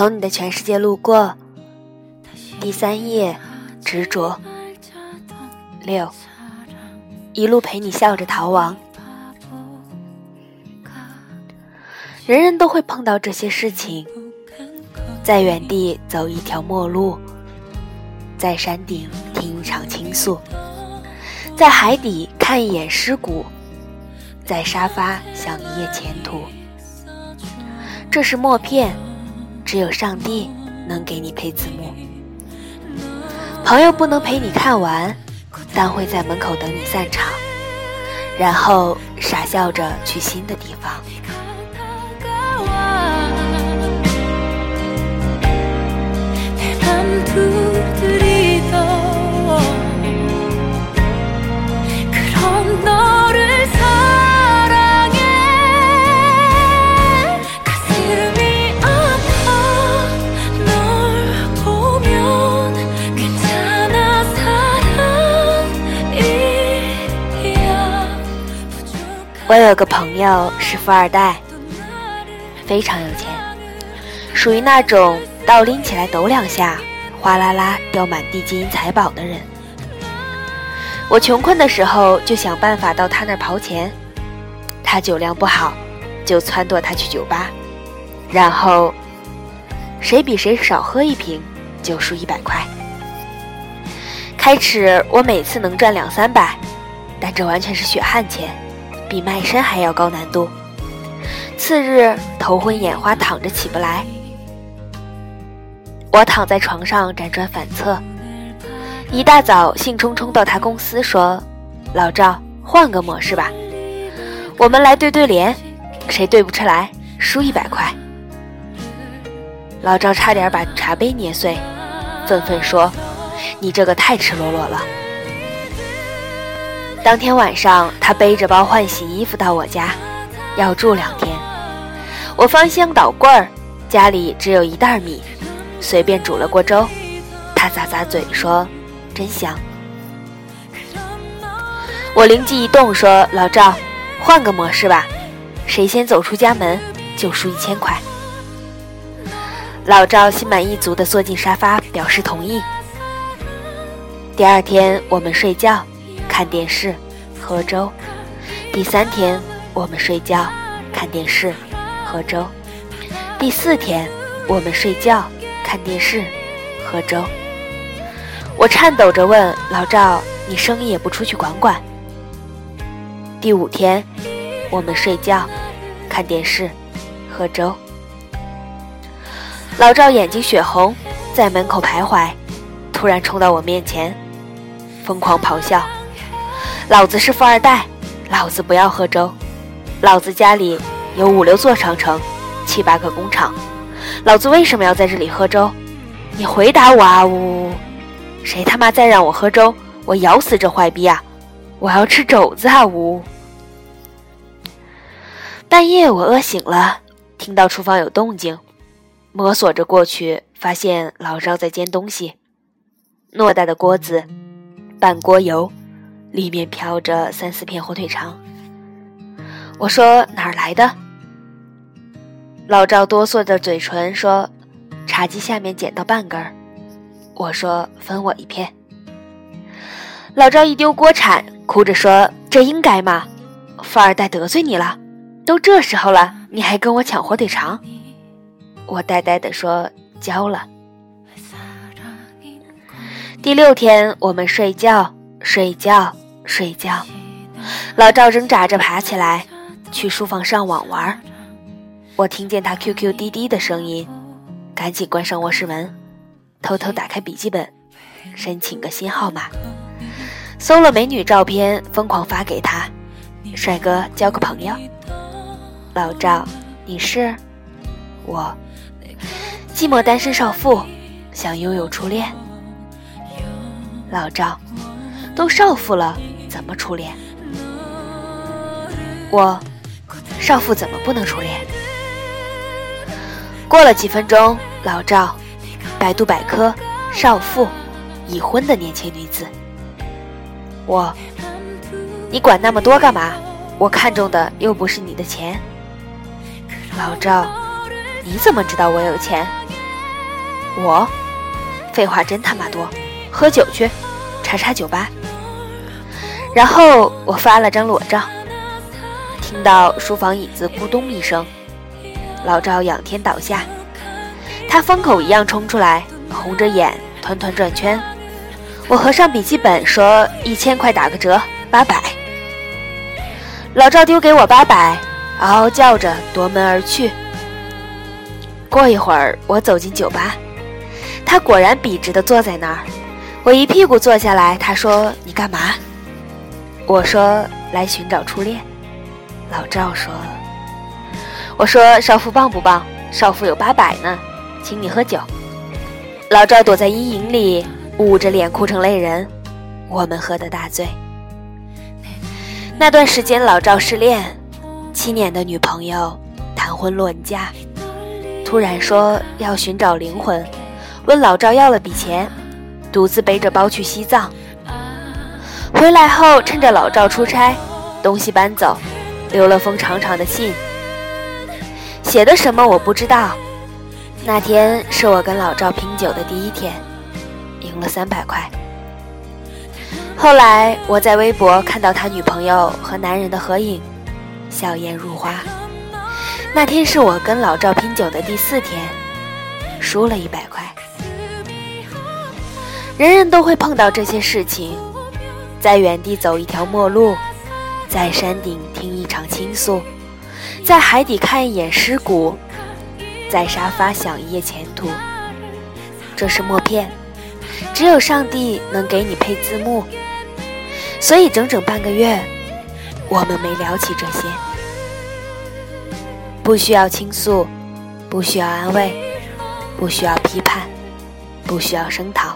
从你的全世界路过。第三页，执着。六，一路陪你笑着逃亡。人人都会碰到这些事情，在原地走一条陌路，在山顶听一场倾诉，在海底看一眼尸骨，在沙发想一夜前途。这是默片，只有上帝能给你配字幕。朋友不能陪你看完，但会在门口等你散场，然后傻笑着去新的地方。我有个朋友是富二代，非常有钱，属于那种倒拎起来抖两下，哗啦啦掉满地金银财宝的人。我穷困的时候就想办法到他那儿刨钱，他酒量不好，就撺掇他去酒吧，然后谁比谁少喝一瓶就输一百块。开始我每次能赚两三百，但这完全是血汗钱。比卖身还要高难度。次日头昏眼花，躺着起不来。我躺在床上辗转反侧，一大早兴冲冲到他公司说：“老赵，换个模式吧，我们来对对联，谁对不出来输一百块。”老赵差点把茶杯捏碎，愤愤说：“你这个太赤裸裸了。”当天晚上，他背着包换洗衣服到我家，要住两天。我翻箱倒柜儿，家里只有一袋米，随便煮了锅粥。他咂咂嘴说：“真香。”我灵机一动说：“老赵，换个模式吧，谁先走出家门就输一千块。”老赵心满意足地坐进沙发，表示同意。第二天，我们睡觉。看电视，喝粥。第三天，我们睡觉，看电视，喝粥。第四天，我们睡觉，看电视，喝粥。我颤抖着问老赵：“你生意也不出去管管？”第五天，我们睡觉，看电视，喝粥。老赵眼睛血红，在门口徘徊，突然冲到我面前，疯狂咆哮。老子是富二代，老子不要喝粥。老子家里有五六座长城，七八个工厂，老子为什么要在这里喝粥？你回答我啊！呜！谁他妈再让我喝粥，我咬死这坏逼啊！我要吃肘子啊！呜！半夜我饿醒了，听到厨房有动静，摸索着过去，发现老赵在煎东西，偌大的锅子，半锅油。里面飘着三四片火腿肠。我说哪儿来的？老赵哆嗦着嘴唇说：“茶几下面捡到半根儿。”我说：“分我一片。”老赵一丢锅铲，哭着说：“这应该吗？富二代得罪你了？都这时候了，你还跟我抢火腿肠？”我呆呆地说：“交了。”第六天，我们睡觉，睡觉。睡觉，老赵挣扎着爬起来，去书房上网玩。我听见他 QQ 滴滴的声音，赶紧关上卧室门，偷偷打开笔记本，申请个新号码，搜了美女照片，疯狂发给他。帅哥，交个朋友。老赵，你是？我，寂寞单身少妇，想拥有初恋。老赵，都少妇了。怎么初恋？我少妇怎么不能初恋？过了几分钟，老赵，百度百科，少妇，已婚的年轻女子。我，你管那么多干嘛？我看中的又不是你的钱。老赵，你怎么知道我有钱？我？废话真他妈多，喝酒去，叉叉酒吧。然后我发了张裸照，听到书房椅子咕咚一声，老赵仰天倒下，他疯狗一样冲出来，红着眼团团转圈。我合上笔记本说：“一千块打个折，八百。”老赵丢给我八百，嗷嗷叫着夺门而去。过一会儿，我走进酒吧，他果然笔直地坐在那儿。我一屁股坐下来，他说：“你干嘛？”我说：“来寻找初恋。”老赵说：“我说少妇棒不棒？少妇有八百呢，请你喝酒。”老赵躲在阴影里，捂着脸哭成泪人。我们喝得大醉。那段时间，老赵失恋，七年的女朋友谈婚论嫁，突然说要寻找灵魂，问老赵要了笔钱，独自背着包去西藏。回来后，趁着老赵出差，东西搬走，留了封长长的信，写的什么我不知道。那天是我跟老赵拼酒的第一天，赢了三百块。后来我在微博看到他女朋友和男人的合影，笑颜如花。那天是我跟老赵拼酒的第四天，输了一百块。人人都会碰到这些事情，在原地走一条陌路，在山顶听一场倾诉，在海底看一眼尸骨，在沙发想一夜前途。这是默片，只有上帝能给你配字幕。所以整整半个月，我们没聊起这些。不需要倾诉，不需要安慰，不需要批判，不需要声讨，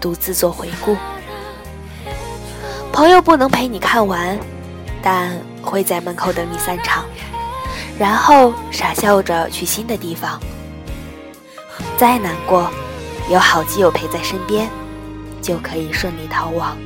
独自做回顾。朋友不能陪你看完，但会在门口等你散场，然后傻笑着去新的地方。再难过，有好基友陪在身边，就可以顺利逃亡。